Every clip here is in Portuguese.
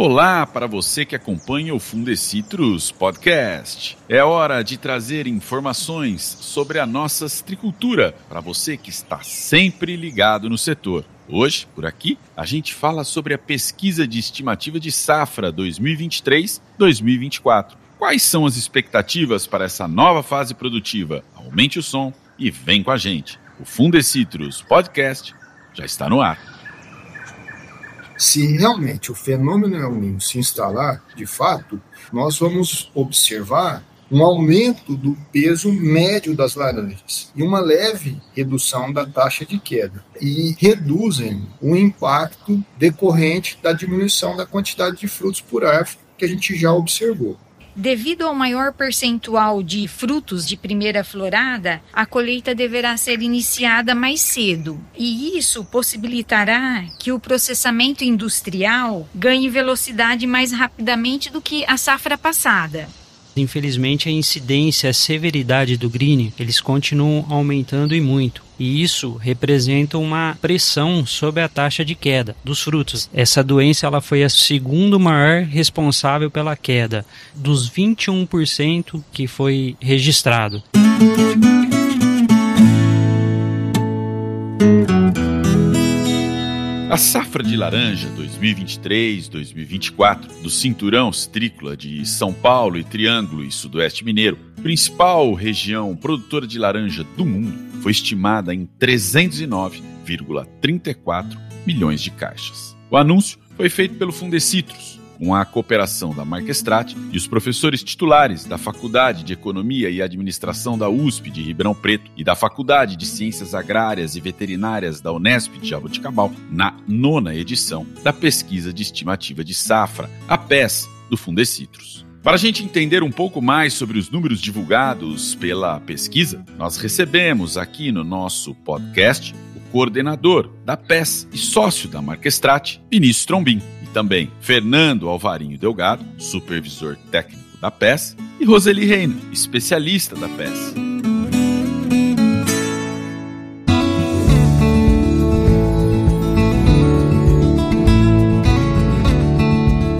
Olá para você que acompanha o Fundecitrus Podcast. É hora de trazer informações sobre a nossa citricultura para você que está sempre ligado no setor. Hoje, por aqui, a gente fala sobre a pesquisa de estimativa de safra 2023-2024. Quais são as expectativas para essa nova fase produtiva? Aumente o som e vem com a gente. O Fundecitrus Podcast já está no ar se realmente o fenômeno El Niño se instalar, de fato, nós vamos observar um aumento do peso médio das laranjas e uma leve redução da taxa de queda. E reduzem o impacto decorrente da diminuição da quantidade de frutos por árvore que a gente já observou. Devido ao maior percentual de frutos de primeira florada, a colheita deverá ser iniciada mais cedo, e isso possibilitará que o processamento industrial ganhe velocidade mais rapidamente do que a safra passada. Infelizmente, a incidência, a severidade do green, eles continuam aumentando e muito. E isso representa uma pressão sobre a taxa de queda dos frutos. Essa doença ela foi a segundo maior responsável pela queda, dos 21% que foi registrado. A safra de laranja 2023-2024 do Cinturão Citrícola de São Paulo e Triângulo e Sudoeste Mineiro, principal região produtora de laranja do mundo, foi estimada em 309,34 milhões de caixas. O anúncio foi feito pelo Fundecitrus, com a cooperação da Marquestrat e os professores titulares da Faculdade de Economia e Administração da USP de Ribeirão Preto e da Faculdade de Ciências Agrárias e Veterinárias da Unesp de Jaboticabal, na nona edição da Pesquisa de Estimativa de Safra, a PES, do Fundecitrus. Para a gente entender um pouco mais sobre os números divulgados pela pesquisa, nós recebemos aqui no nosso podcast o coordenador da PES e sócio da Marquestrat, Vinícius Trombin também Fernando Alvarinho Delgado, supervisor técnico da PES, e Roseli Reina, especialista da PES.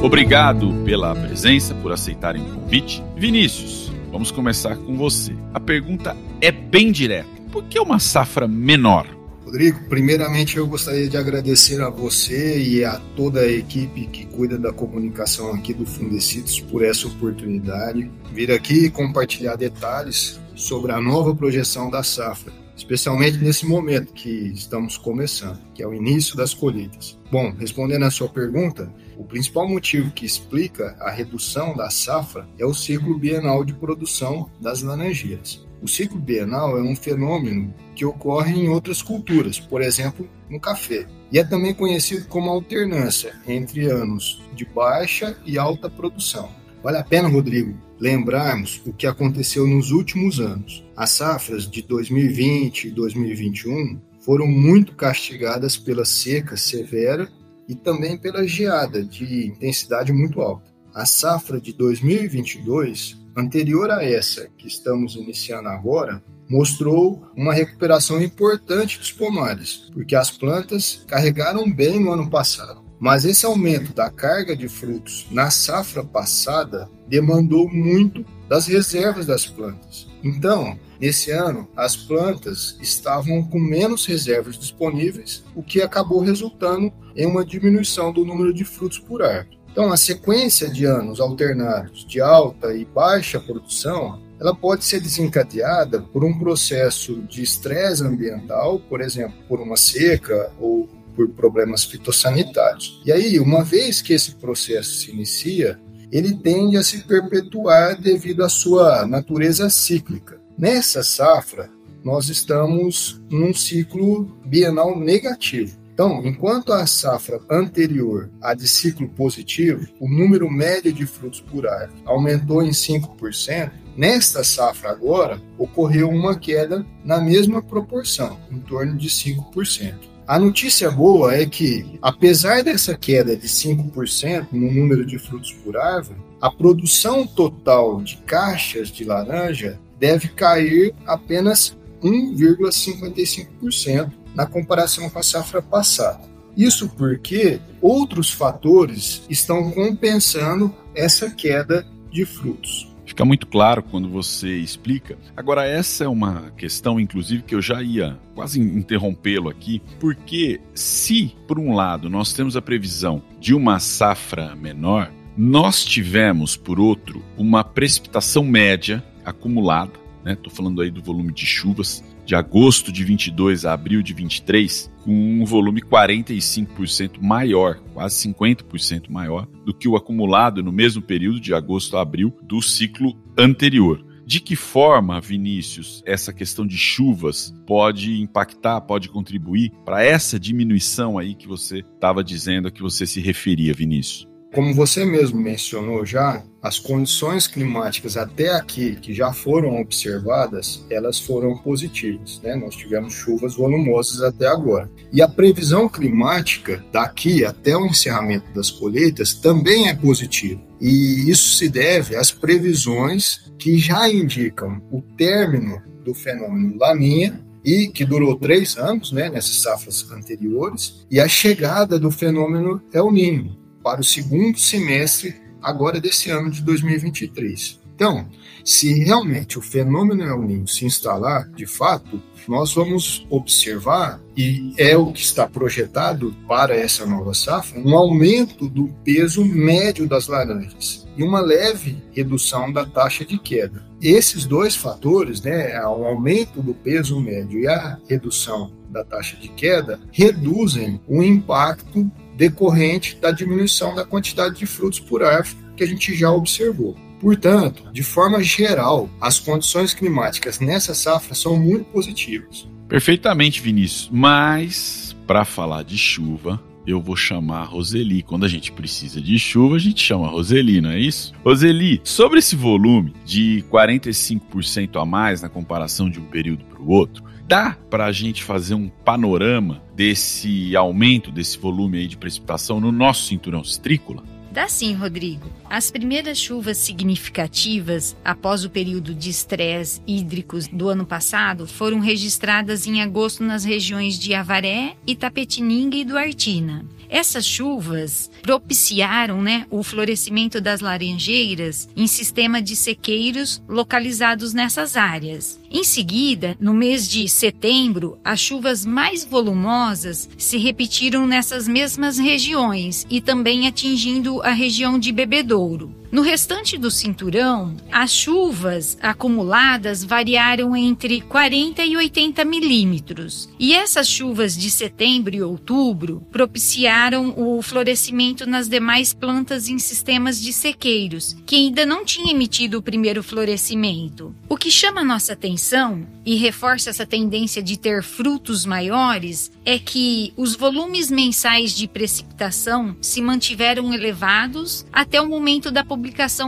Obrigado pela presença, por aceitarem o convite. Vinícius, vamos começar com você. A pergunta é bem direta. Por que uma safra menor? Rodrigo, primeiramente eu gostaria de agradecer a você e a toda a equipe que cuida da comunicação aqui do Fundecitos por essa oportunidade. Vir aqui compartilhar detalhes sobre a nova projeção da safra, especialmente nesse momento que estamos começando, que é o início das colheitas. Bom, respondendo à sua pergunta, o principal motivo que explica a redução da safra é o ciclo bienal de produção das laranjeiras. O ciclo bienal é um fenômeno que ocorre em outras culturas, por exemplo, no café. E é também conhecido como alternância entre anos de baixa e alta produção. Vale a pena, Rodrigo, lembrarmos o que aconteceu nos últimos anos. As safras de 2020 e 2021 foram muito castigadas pela seca severa e também pela geada de intensidade muito alta. A safra de 2022 anterior a essa que estamos iniciando agora, mostrou uma recuperação importante dos pomares, porque as plantas carregaram bem no ano passado. Mas esse aumento da carga de frutos na safra passada demandou muito das reservas das plantas. Então, nesse ano, as plantas estavam com menos reservas disponíveis, o que acabou resultando em uma diminuição do número de frutos por árvore. Então, a sequência de anos alternados de alta e baixa produção, ela pode ser desencadeada por um processo de estresse ambiental, por exemplo, por uma seca ou por problemas fitossanitários. E aí, uma vez que esse processo se inicia, ele tende a se perpetuar devido à sua natureza cíclica. Nessa safra, nós estamos num ciclo bienal negativo. Então, enquanto a safra anterior, a de ciclo positivo, o número médio de frutos por árvore aumentou em 5%, nesta safra agora ocorreu uma queda na mesma proporção, em torno de 5%. A notícia boa é que, apesar dessa queda de 5% no número de frutos por árvore, a produção total de caixas de laranja deve cair apenas 1,55% na comparação com a safra passada. Isso porque outros fatores estão compensando essa queda de frutos. Fica muito claro quando você explica. Agora, essa é uma questão, inclusive, que eu já ia quase interrompê-lo aqui, porque se, por um lado, nós temos a previsão de uma safra menor, nós tivemos, por outro, uma precipitação média acumulada, né? Estou falando aí do volume de chuvas de agosto de 22 a abril de 23, com um volume 45% maior, quase 50% maior do que o acumulado no mesmo período de agosto a abril do ciclo anterior. De que forma, Vinícius, essa questão de chuvas pode impactar, pode contribuir para essa diminuição aí que você estava dizendo a que você se referia, Vinícius? Como você mesmo mencionou já, as condições climáticas até aqui que já foram observadas, elas foram positivas. Né? Nós tivemos chuvas volumosas até agora. E a previsão climática daqui até o encerramento das colheitas também é positiva. E isso se deve às previsões que já indicam o término do fenômeno Laninha e que durou três anos, né, nessas safras anteriores, e a chegada do fenômeno El Niño, para o segundo semestre agora desse ano de 2023. Então, se realmente o fenômeno El Niño se instalar, de fato, nós vamos observar, e é o que está projetado para essa nova safra, um aumento do peso médio das laranjas e uma leve redução da taxa de queda. Esses dois fatores, né, o aumento do peso médio e a redução da taxa de queda, reduzem o impacto decorrente da diminuição da quantidade de frutos por árvore que a gente já observou. Portanto, de forma geral, as condições climáticas nessa safra são muito positivas. Perfeitamente, Vinícius. Mas, para falar de chuva, eu vou chamar a Roseli. Quando a gente precisa de chuva, a gente chama a Roseli, não é isso? Roseli, sobre esse volume de 45% a mais na comparação de um período para o outro, dá para a gente fazer um panorama desse aumento desse volume aí de precipitação no nosso cinturão citrícola? Dá sim, Rodrigo. As primeiras chuvas significativas após o período de estresse hídricos do ano passado foram registradas em agosto nas regiões de Avaré, Itapetininga e Duartina. Essas chuvas propiciaram né, o florescimento das laranjeiras em sistema de sequeiros localizados nessas áreas. Em seguida, no mês de setembro, as chuvas mais volumosas se repetiram nessas mesmas regiões e também atingindo a região de Bebedouro. No restante do cinturão, as chuvas acumuladas variaram entre 40 e 80 milímetros. E essas chuvas de setembro e outubro propiciaram o florescimento nas demais plantas em sistemas de sequeiros, que ainda não tinham emitido o primeiro florescimento. O que chama nossa atenção e reforça essa tendência de ter frutos maiores é que os volumes mensais de precipitação se mantiveram elevados até o momento da publicação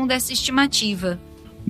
dessa estimativa.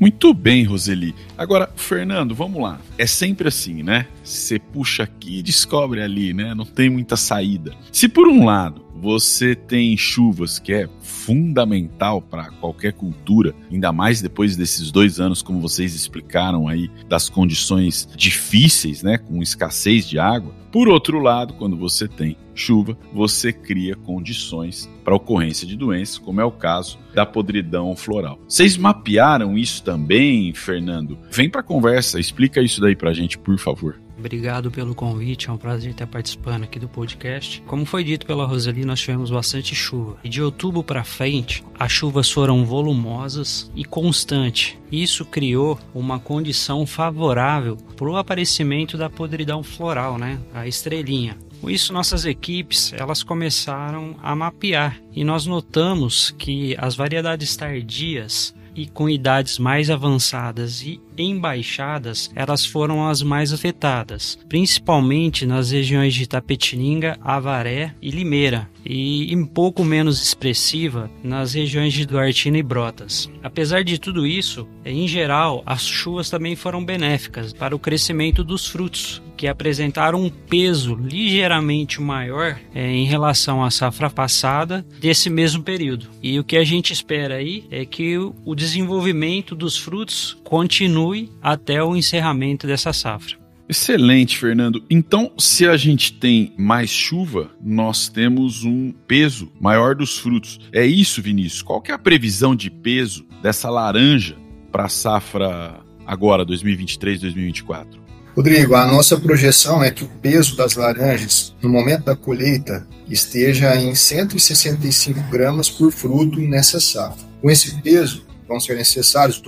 Muito bem, Roseli. Agora, Fernando, vamos lá. É sempre assim, né? Você puxa aqui e descobre ali, né? Não tem muita saída. Se por um lado você tem chuvas, que é fundamental para qualquer cultura, ainda mais depois desses dois anos, como vocês explicaram aí, das condições difíceis, né, com escassez de água. Por outro lado, quando você tem chuva, você cria condições para ocorrência de doenças, como é o caso da podridão floral. Vocês mapearam isso também, Fernando? Vem para a conversa, explica isso daí para a gente, por favor. Obrigado pelo convite, é um prazer estar participando aqui do podcast. Como foi dito pela Roseli, nós tivemos bastante chuva. E de outubro para frente, as chuvas foram volumosas e constantes. Isso criou uma condição favorável para o aparecimento da podridão floral, né? A estrelinha. Com isso, nossas equipes elas começaram a mapear e nós notamos que as variedades tardias e com idades mais avançadas e embaixadas, elas foram as mais afetadas, principalmente nas regiões de Tapetininga, Avaré e Limeira, e um pouco menos expressiva nas regiões de Duartina e Brotas. Apesar de tudo isso, em geral, as chuvas também foram benéficas para o crescimento dos frutos, que apresentaram um peso ligeiramente maior é, em relação à safra passada desse mesmo período. E o que a gente espera aí é que o desenvolvimento dos frutos continue até o encerramento dessa safra. Excelente, Fernando. Então, se a gente tem mais chuva, nós temos um peso maior dos frutos. É isso, Vinícius? Qual que é a previsão de peso dessa laranja para a safra agora, 2023, 2024? Rodrigo, a nossa projeção é que o peso das laranjas no momento da colheita esteja em 165 gramas por fruto nessa safra. Com esse peso, vão ser necessários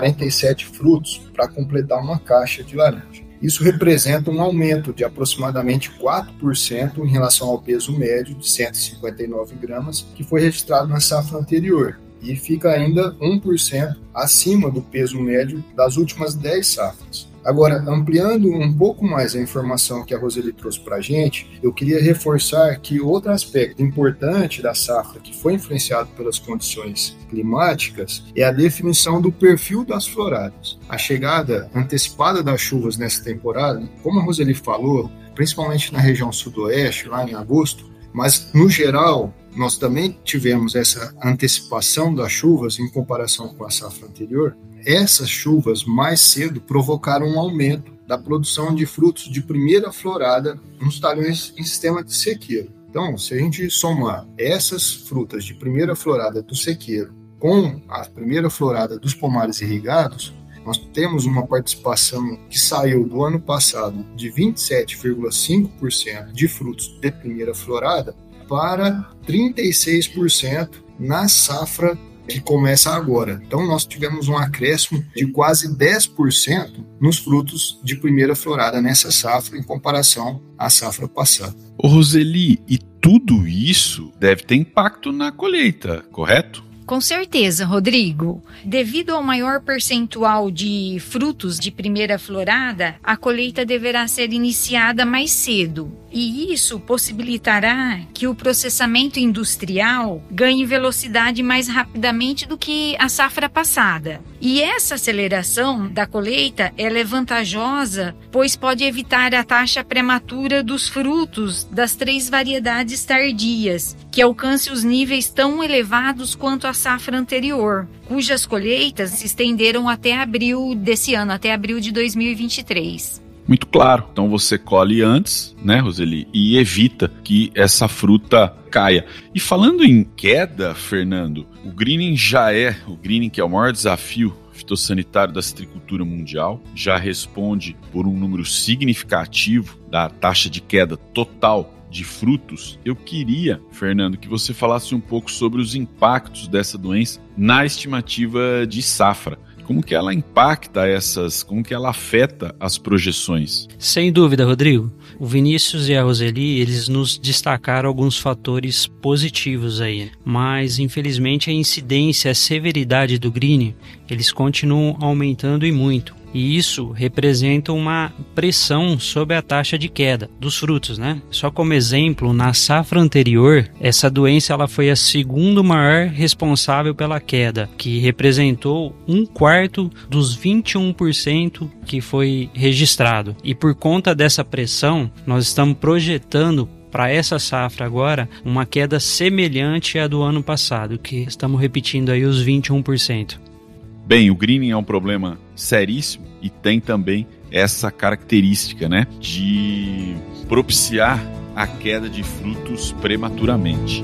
247 frutos para completar uma caixa de laranja. Isso representa um aumento de aproximadamente 4% em relação ao peso médio de 159 gramas que foi registrado na safra anterior e fica ainda 1% acima do peso médio das últimas 10 safras. Agora, ampliando um pouco mais a informação que a Roseli trouxe para a gente, eu queria reforçar que outro aspecto importante da safra que foi influenciado pelas condições climáticas é a definição do perfil das floradas. A chegada antecipada das chuvas nessa temporada, como a Roseli falou, principalmente na região sudoeste, lá em agosto, mas no geral nós também tivemos essa antecipação das chuvas em comparação com a safra anterior, essas chuvas mais cedo provocaram um aumento da produção de frutos de primeira florada nos talhões em sistema de sequeiro. Então, se a gente somar essas frutas de primeira florada do sequeiro com a primeira florada dos pomares irrigados, nós temos uma participação que saiu do ano passado de 27,5% de frutos de primeira florada para 36% na safra que começa agora. Então, nós tivemos um acréscimo de quase 10% nos frutos de primeira florada nessa safra em comparação à safra passada. Ô Roseli, e tudo isso deve ter impacto na colheita, correto? Com certeza, Rodrigo. Devido ao maior percentual de frutos de primeira florada, a colheita deverá ser iniciada mais cedo. E isso possibilitará que o processamento industrial ganhe velocidade mais rapidamente do que a safra passada. E essa aceleração da colheita ela é vantajosa, pois pode evitar a taxa prematura dos frutos das três variedades tardias, que alcance os níveis tão elevados quanto a safra anterior, cujas colheitas se estenderam até abril desse ano, até abril de 2023 muito claro. Então você colhe antes, né, Roseli, e evita que essa fruta caia. E falando em queda, Fernando, o greening já é, o greening que é o maior desafio fitossanitário da citricultura mundial, já responde por um número significativo da taxa de queda total de frutos, eu queria, Fernando, que você falasse um pouco sobre os impactos dessa doença na estimativa de safra. Como que ela impacta essas, como que ela afeta as projeções? Sem dúvida, Rodrigo. O Vinícius e a Roseli, eles nos destacaram alguns fatores positivos aí, mas infelizmente a incidência, a severidade do green, eles continuam aumentando e muito e isso representa uma pressão sobre a taxa de queda dos frutos, né? Só como exemplo, na safra anterior, essa doença ela foi a segunda maior responsável pela queda, que representou um quarto dos 21% que foi registrado. E por conta dessa pressão, nós estamos projetando para essa safra agora uma queda semelhante à do ano passado, que estamos repetindo aí os 21%. Bem, o greening é um problema seríssimo e tem também essa característica, né, de propiciar a queda de frutos prematuramente.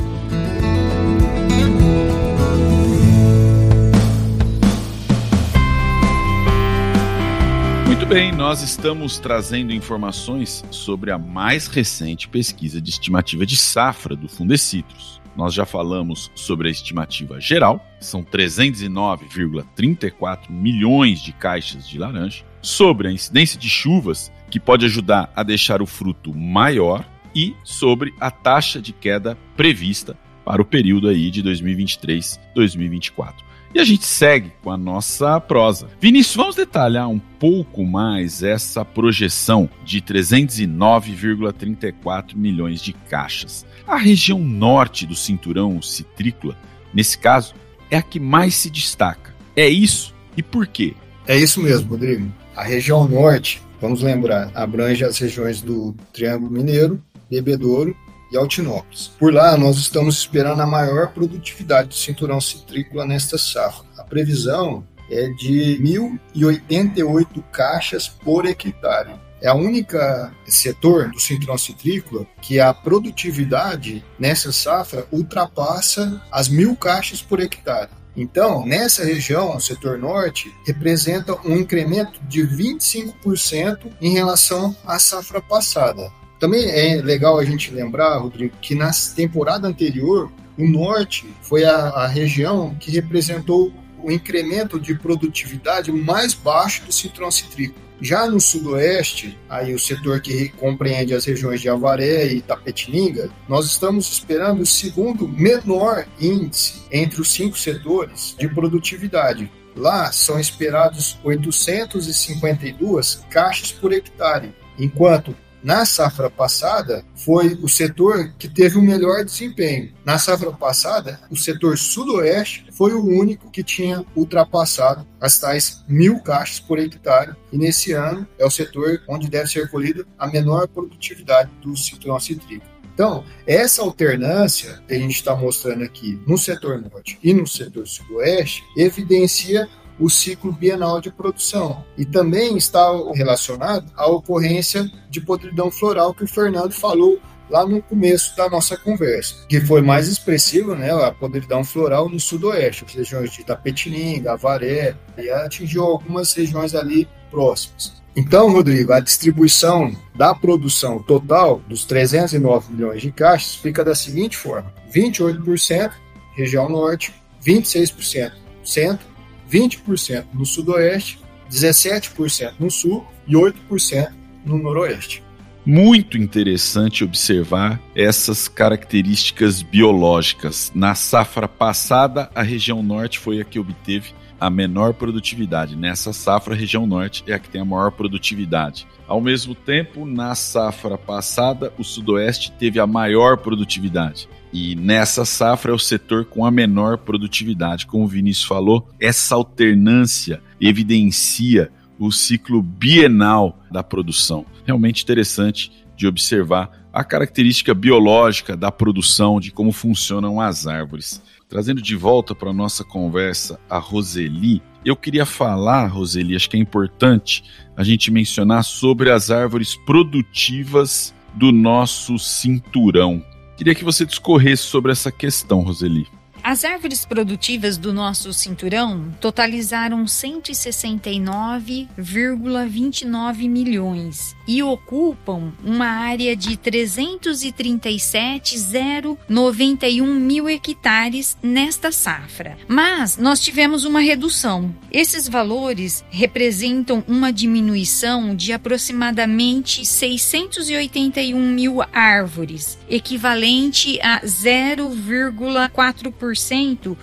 Muito bem, nós estamos trazendo informações sobre a mais recente pesquisa de estimativa de safra do Fundecitrus. Nós já falamos sobre a estimativa geral, são 309,34 milhões de caixas de laranja, sobre a incidência de chuvas, que pode ajudar a deixar o fruto maior, e sobre a taxa de queda prevista para o período aí de 2023-2024. E a gente segue com a nossa prosa. Vinícius, vamos detalhar um pouco mais essa projeção de 309,34 milhões de caixas. A região norte do cinturão citrícola, nesse caso, é a que mais se destaca. É isso? E por quê? É isso mesmo, Rodrigo. A região norte, vamos lembrar, abrange as regiões do Triângulo Mineiro, Bebedouro e Altinópolis. Por lá, nós estamos esperando a maior produtividade do cinturão citrícola nesta safra. A previsão é de 1.088 caixas por hectare. É a única setor do cinturão citrícola que a produtividade nessa safra ultrapassa as mil caixas por hectare. Então, nessa região, o setor norte representa um incremento de 25% em relação à safra passada. Também é legal a gente lembrar, Rodrigo, que na temporada anterior, o norte foi a, a região que representou o incremento de produtividade mais baixo do citrão citrícola. Já no sudoeste, aí o setor que compreende as regiões de Avaré e Tapetininga, nós estamos esperando o segundo menor índice entre os cinco setores de produtividade. Lá são esperados 852 caixas por hectare, enquanto na safra passada, foi o setor que teve o melhor desempenho. Na safra passada, o setor sudoeste foi o único que tinha ultrapassado as tais mil caixas por hectare. E nesse ano é o setor onde deve ser colhida a menor produtividade do citrão citrícola. Então, essa alternância que a gente está mostrando aqui no setor norte e no setor sudoeste evidencia o ciclo bienal de produção. E também está relacionado à ocorrência de podridão floral que o Fernando falou lá no começo da nossa conversa, que foi mais expressiva, né, a podridão floral no sudoeste, as regiões de Tapetininga, Avaré, e atingiu algumas regiões ali próximas. Então, Rodrigo, a distribuição da produção total dos 309 milhões de caixas fica da seguinte forma: 28% região norte, 26% centro 20% no sudoeste, 17% no sul e 8% no noroeste. Muito interessante observar essas características biológicas. Na safra passada, a região norte foi a que obteve a menor produtividade. Nessa safra, a região norte é a que tem a maior produtividade. Ao mesmo tempo, na safra passada, o sudoeste teve a maior produtividade. E nessa safra é o setor com a menor produtividade. Como o Vinícius falou, essa alternância evidencia o ciclo bienal da produção. Realmente interessante de observar a característica biológica da produção, de como funcionam as árvores. Trazendo de volta para a nossa conversa a Roseli, eu queria falar, Roseli, acho que é importante a gente mencionar sobre as árvores produtivas do nosso cinturão. Queria que você discorresse sobre essa questão, Roseli. As árvores produtivas do nosso cinturão totalizaram 169,29 milhões e ocupam uma área de 337,091 mil hectares nesta safra. Mas nós tivemos uma redução. Esses valores representam uma diminuição de aproximadamente 681 mil árvores, equivalente a 0,4%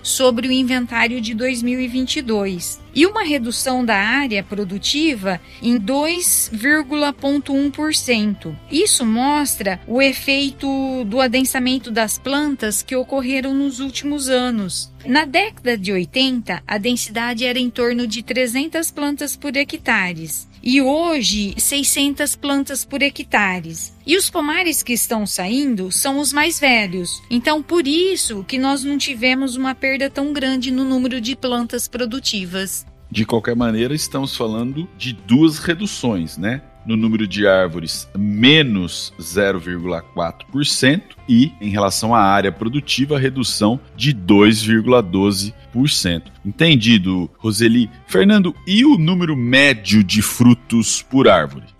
sobre o inventário de 2022 e uma redução da área produtiva em 2,1%. Isso mostra o efeito do adensamento das plantas que ocorreram nos últimos anos. Na década de 80, a densidade era em torno de 300 plantas por hectares e hoje 600 plantas por hectares. E os pomares que estão saindo são os mais velhos. Então, por isso que nós não tivemos uma perda tão grande no número de plantas produtivas. De qualquer maneira, estamos falando de duas reduções, né? No número de árvores, menos 0,4%, e em relação à área produtiva, redução de 2,12%. Entendido, Roseli? Fernando, e o número médio de frutos por árvore?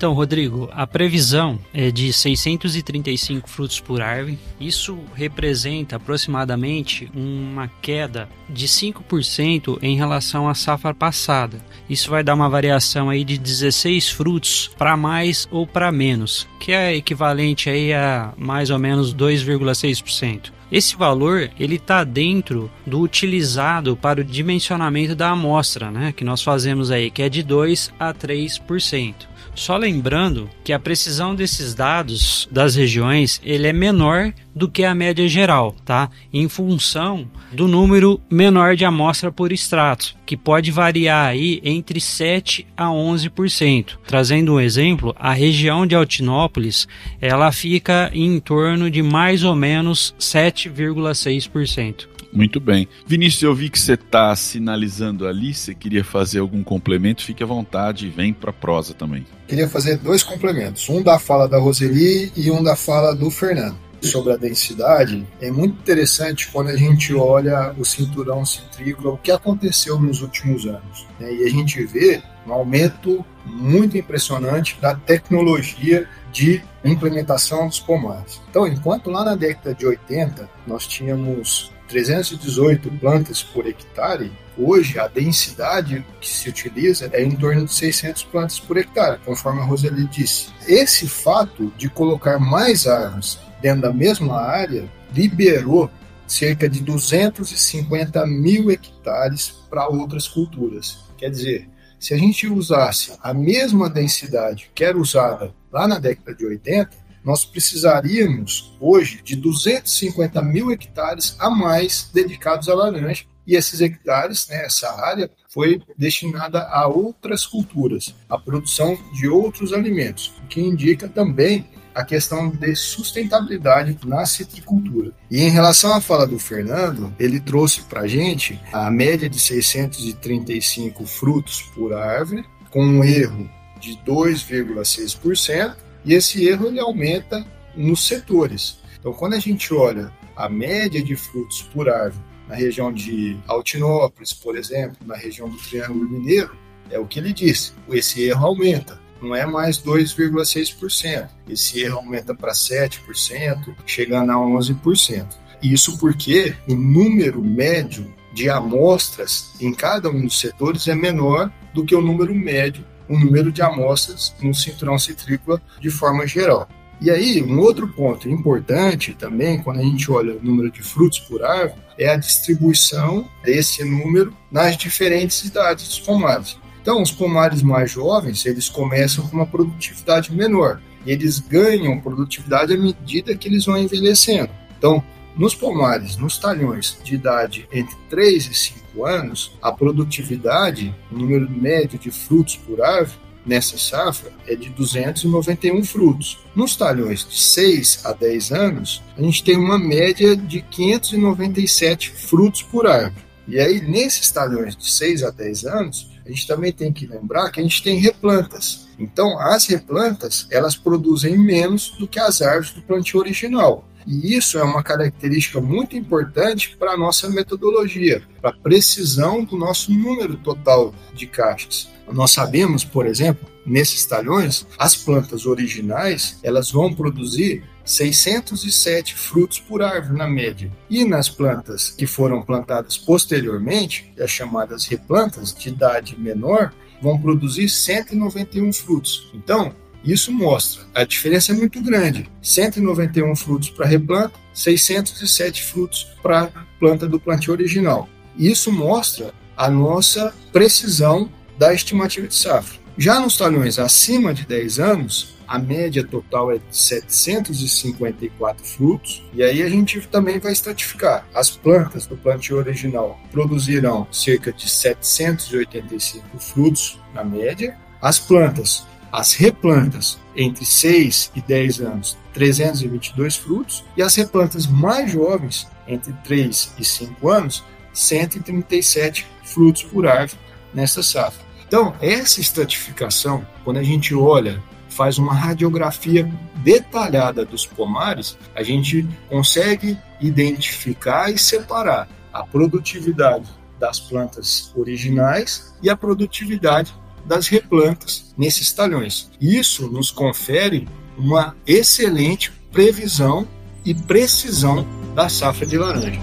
Então, Rodrigo, a previsão é de 635 frutos por árvore. Isso representa aproximadamente uma queda de 5% em relação à safra passada. Isso vai dar uma variação aí de 16 frutos para mais ou para menos, que é equivalente aí a mais ou menos 2,6%. Esse valor ele está dentro do utilizado para o dimensionamento da amostra, né, que nós fazemos aí, que é de 2 a 3%. Só lembrando que a precisão desses dados das regiões ele é menor do que a média geral, tá? Em função do número menor de amostra por extrato, que pode variar aí entre 7 a 11%. Trazendo um exemplo, a região de Altinópolis, ela fica em torno de mais ou menos 7,6%. Muito bem. Vinícius, eu vi que você está sinalizando ali, você queria fazer algum complemento, fique à vontade e vem para prosa também. Queria fazer dois complementos, um da fala da Roseli e um da fala do Fernando. Sobre a densidade, é muito interessante quando a gente olha o cinturão citrícola, o que aconteceu nos últimos anos. Né? E a gente vê um aumento muito impressionante da tecnologia de implementação dos pomares. Então, enquanto lá na década de 80 nós tínhamos 318 plantas por hectare, hoje a densidade que se utiliza é em torno de 600 plantas por hectare, conforme a Roseli disse. Esse fato de colocar mais árvores dentro da mesma área liberou cerca de 250 mil hectares para outras culturas. Quer dizer, se a gente usasse a mesma densidade que era usada lá na década de 80, nós precisaríamos hoje de 250 mil hectares a mais dedicados à laranja. E esses hectares, né, essa área, foi destinada a outras culturas, a produção de outros alimentos, o que indica também a questão de sustentabilidade na citricultura. E em relação à fala do Fernando, ele trouxe para a gente a média de 635 frutos por árvore, com um erro de 2,6%, e esse erro ele aumenta nos setores. Então, quando a gente olha a média de frutos por árvore na região de Altinópolis, por exemplo, na região do Triângulo Mineiro, é o que ele disse, esse erro aumenta. Não é mais 2,6%. Esse erro aumenta para 7%, chegando a 11%. Isso porque o número médio de amostras em cada um dos setores é menor do que o número médio o número de amostras no cinturão citrícola de forma geral. E aí, um outro ponto importante também, quando a gente olha o número de frutos por árvore, é a distribuição desse número nas diferentes idades dos pomares. Então, os pomares mais jovens, eles começam com uma produtividade menor, e eles ganham produtividade à medida que eles vão envelhecendo. Então, nos pomares, nos talhões de idade entre 3 e 5 anos, a produtividade, o número médio de frutos por árvore, nessa safra é de 291 frutos. Nos talhões de 6 a 10 anos, a gente tem uma média de 597 frutos por árvore. E aí, nesses talhões de 6 a 10 anos, a gente também tem que lembrar que a gente tem replantas. Então, as replantas, elas produzem menos do que as árvores do plantio original. E isso é uma característica muito importante para a nossa metodologia, para a precisão do nosso número total de caixas. Nós sabemos, por exemplo, nesses talhões, as plantas originais, elas vão produzir 607 frutos por árvore na média. E nas plantas que foram plantadas posteriormente, as chamadas replantas de idade menor, vão produzir 191 frutos. Então, isso mostra, a diferença é muito grande. 191 frutos para replanta, 607 frutos para planta do plantio original. Isso mostra a nossa precisão da estimativa de safra. Já nos talhões acima de 10 anos, a média total é de 754 frutos, e aí a gente também vai estratificar. As plantas do plantio original produzirão cerca de 785 frutos na média, as plantas as replantas entre 6 e 10 anos, 322 frutos, e as replantas mais jovens, entre 3 e 5 anos, 137 frutos por árvore nessa safra. Então, essa estratificação, quando a gente olha, faz uma radiografia detalhada dos pomares, a gente consegue identificar e separar a produtividade das plantas originais e a produtividade das replantas nesses talhões. Isso nos confere uma excelente previsão e precisão da safra de laranja.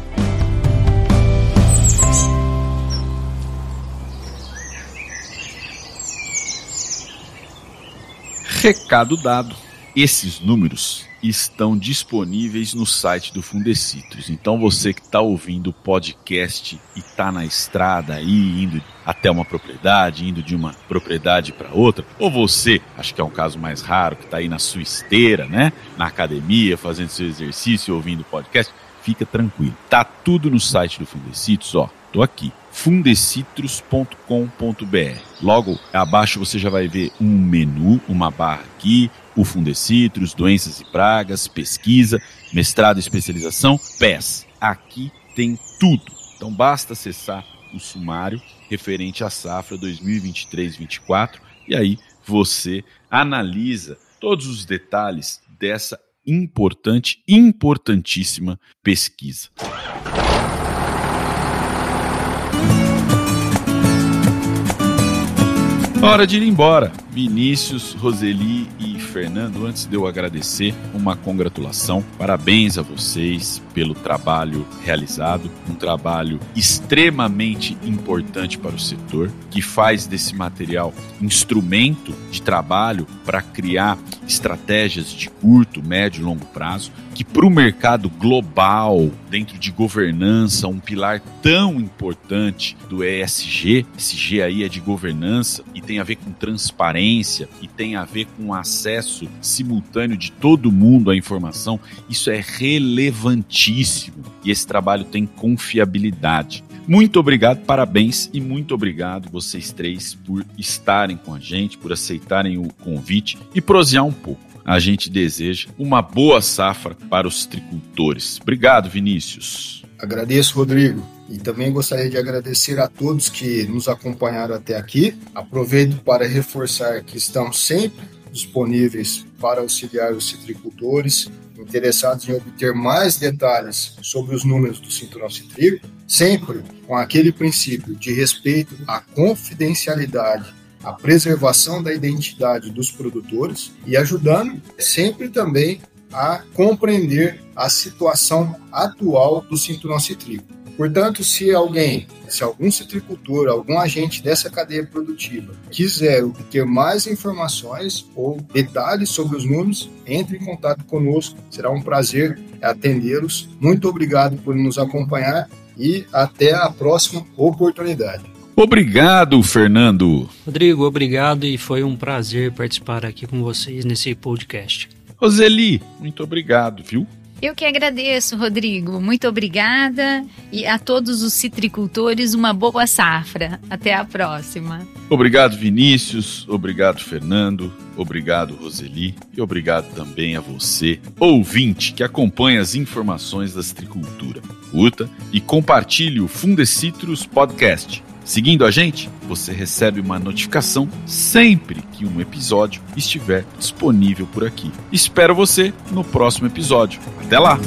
Recado dado. Esses números estão disponíveis no site do Fundecitrus. Então você que está ouvindo o podcast e está na estrada aí, indo até uma propriedade, indo de uma propriedade para outra, ou você, acho que é um caso mais raro, que está aí na sua esteira, né? Na academia, fazendo seu exercício, ouvindo o podcast, fica tranquilo. Tá tudo no site do Fundecitrus, ó. Tô aqui fundecitrus.com.br. Logo abaixo você já vai ver um menu, uma barra aqui, o Fundecitrus, doenças e pragas, pesquisa, mestrado e especialização, PES. Aqui tem tudo. Então basta acessar o sumário referente à safra 2023-24 e aí você analisa todos os detalhes dessa importante, importantíssima pesquisa. Hora de ir embora. Vinícius, Roseli e Fernando, antes de eu agradecer, uma congratulação. Parabéns a vocês pelo trabalho realizado, um trabalho extremamente importante para o setor, que faz desse material instrumento de trabalho para criar estratégias de curto, médio e longo prazo, que para o mercado global, dentro de governança, um pilar tão importante do ESG, esse G aí é de governança e tem a ver com transparência e tem a ver com acesso simultâneo de todo mundo à informação, isso é relevantíssimo e esse trabalho tem confiabilidade. Muito obrigado, parabéns e muito obrigado vocês três por estarem com a gente, por aceitarem o convite e prosear um pouco. A gente deseja uma boa safra para os tricultores. Obrigado, Vinícius. Agradeço, Rodrigo. E também gostaria de agradecer a todos que nos acompanharam até aqui. Aproveito para reforçar que estamos sempre disponíveis para auxiliar os citricultores interessados em obter mais detalhes sobre os números do cinturão citrícola, sempre com aquele princípio de respeito à confidencialidade, à preservação da identidade dos produtores e ajudando sempre também a compreender a situação atual do cinturão citrícola. Portanto, se alguém, se algum citricultor, algum agente dessa cadeia produtiva quiser obter mais informações ou detalhes sobre os números, entre em contato conosco. Será um prazer atendê-los. Muito obrigado por nos acompanhar e até a próxima oportunidade. Obrigado, Fernando. Rodrigo, obrigado e foi um prazer participar aqui com vocês nesse podcast. Roseli, muito obrigado, viu? Eu que agradeço, Rodrigo. Muito obrigada. E a todos os citricultores, uma boa safra. Até a próxima. Obrigado, Vinícius. Obrigado, Fernando. Obrigado, Roseli. E obrigado também a você, ouvinte, que acompanha as informações da citricultura. Curta e compartilhe o Fundecitrus Podcast Seguindo a gente, você recebe uma notificação sempre que um episódio estiver disponível por aqui. Espero você no próximo episódio. Até lá!